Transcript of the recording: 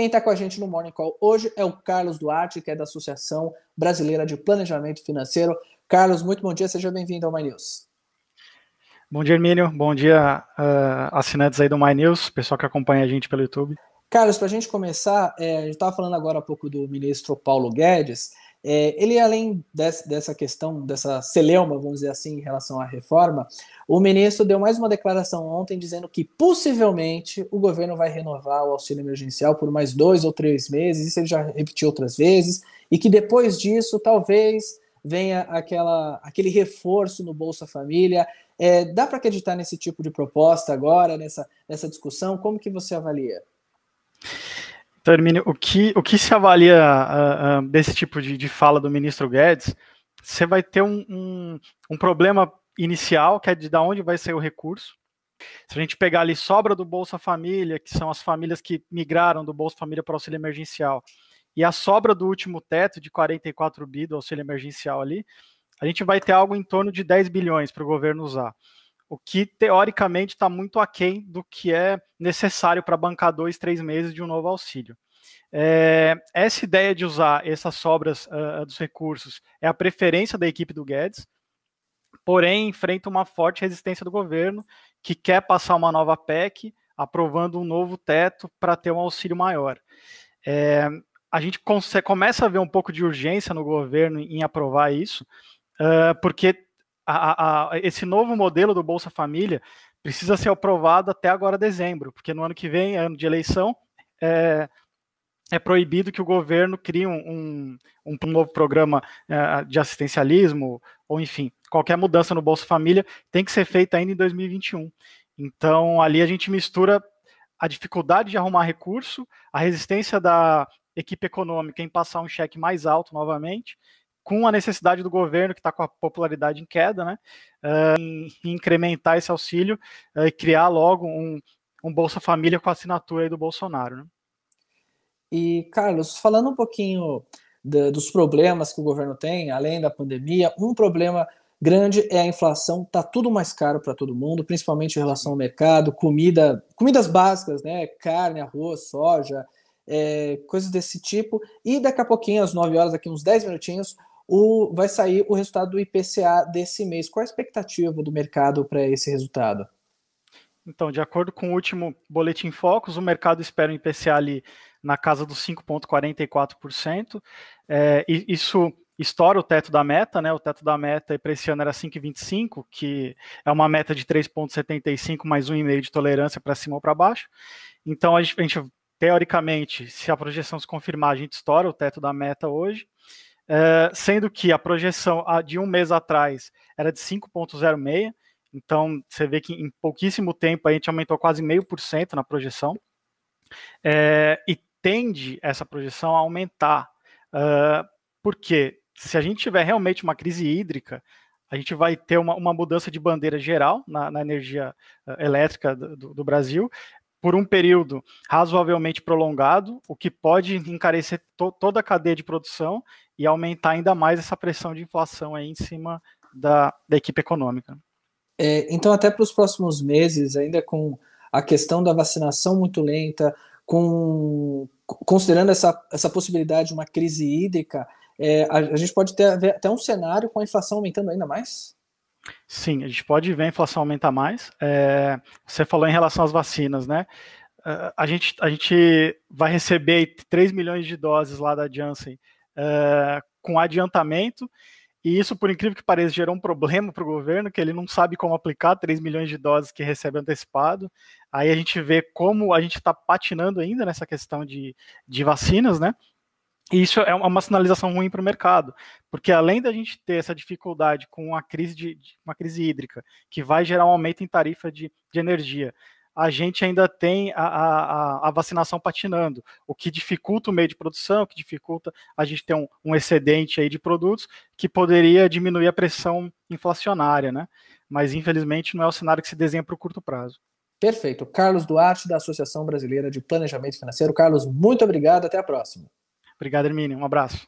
Quem está com a gente no Morning Call hoje é o Carlos Duarte, que é da Associação Brasileira de Planejamento Financeiro. Carlos, muito bom dia, seja bem-vindo ao My News. Bom dia, Hermínio. Bom dia, uh, assinantes aí do My News, pessoal que acompanha a gente pelo YouTube. Carlos, para a gente começar, é, a gente estava falando agora há pouco do ministro Paulo Guedes. É, ele, além desse, dessa questão, dessa celeuma, vamos dizer assim, em relação à reforma, o ministro deu mais uma declaração ontem dizendo que possivelmente o governo vai renovar o auxílio emergencial por mais dois ou três meses, isso ele já repetiu outras vezes, e que depois disso talvez venha aquela, aquele reforço no Bolsa Família. É, dá para acreditar nesse tipo de proposta agora, nessa, nessa discussão? Como que você avalia? Hermínio, o que, o que se avalia uh, uh, desse tipo de, de fala do ministro Guedes, você vai ter um, um, um problema inicial, que é de, de onde vai ser o recurso. Se a gente pegar ali sobra do Bolsa Família, que são as famílias que migraram do Bolsa Família para o auxílio emergencial, e a sobra do último teto de 44 bi do auxílio emergencial ali, a gente vai ter algo em torno de 10 bilhões para o governo usar. O que teoricamente está muito aquém do que é necessário para bancar dois, três meses de um novo auxílio. É, essa ideia de usar essas sobras uh, dos recursos é a preferência da equipe do Guedes, porém enfrenta uma forte resistência do governo, que quer passar uma nova PEC, aprovando um novo teto para ter um auxílio maior. É, a gente começa a ver um pouco de urgência no governo em aprovar isso, uh, porque a, a, esse novo modelo do Bolsa Família precisa ser aprovado até agora dezembro, porque no ano que vem, ano de eleição, é, é proibido que o governo crie um, um, um novo programa uh, de assistencialismo, ou enfim, qualquer mudança no Bolsa Família tem que ser feita ainda em 2021. Então, ali a gente mistura a dificuldade de arrumar recurso, a resistência da equipe econômica em passar um cheque mais alto novamente, com a necessidade do governo, que está com a popularidade em queda, né, uh, em, em incrementar esse auxílio uh, e criar logo um, um Bolsa Família com a assinatura do Bolsonaro. Né. E, Carlos, falando um pouquinho de, dos problemas que o governo tem, além da pandemia, um problema grande é a inflação, tá tudo mais caro para todo mundo, principalmente em relação ao mercado, comida, comidas básicas, né, carne, arroz, soja, é, coisas desse tipo. E daqui a pouquinho, às 9 horas, daqui uns 10 minutinhos, o, vai sair o resultado do IPCA desse mês. Qual a expectativa do mercado para esse resultado? Então, de acordo com o último Boletim Focus, o mercado espera um IPCA ali na casa dos 5,44%. É, isso estoura o teto da meta, né? O teto da meta para esse ano era 5,25, que é uma meta de 3,75 mais 1,5 de tolerância para cima ou para baixo. Então, a gente, teoricamente, se a projeção se confirmar, a gente estoura o teto da meta hoje. É, sendo que a projeção de um mês atrás era de 5,06, então você vê que em pouquíssimo tempo a gente aumentou quase meio por cento na projeção, é, e tende essa projeção a aumentar, uh, porque se a gente tiver realmente uma crise hídrica, a gente vai ter uma, uma mudança de bandeira geral na, na energia elétrica do, do Brasil, por um período razoavelmente prolongado, o que pode encarecer to toda a cadeia de produção e aumentar ainda mais essa pressão de inflação aí em cima da, da equipe econômica. É, então, até para os próximos meses, ainda com a questão da vacinação muito lenta, com considerando essa, essa possibilidade de uma crise hídrica, é, a, a, gente pode ter até um cenário com a inflação aumentando ainda mais? Sim, a gente pode ver a inflação aumentar mais. É, você falou em relação às vacinas, né? É, a gente, a gente vai receber 3 milhões de doses lá da Janssen é, com adiantamento, e isso, por incrível que pareça, gerou um problema para o governo, que ele não sabe como aplicar 3 milhões de doses que recebe antecipado. Aí a gente vê como a gente está patinando ainda nessa questão de, de vacinas, né? E isso é uma sinalização ruim para o mercado, porque além da gente ter essa dificuldade com a crise de, uma crise hídrica, que vai gerar um aumento em tarifa de, de energia, a gente ainda tem a, a, a, vacinação patinando, o que dificulta o meio de produção, o que dificulta a gente ter um, um excedente aí de produtos que poderia diminuir a pressão inflacionária, né? Mas infelizmente não é o cenário que se desenha para o curto prazo. Perfeito. Carlos Duarte, da Associação Brasileira de Planejamento Financeiro. Carlos, muito obrigado. Até a próxima. Obrigado, Hermínio. Um abraço.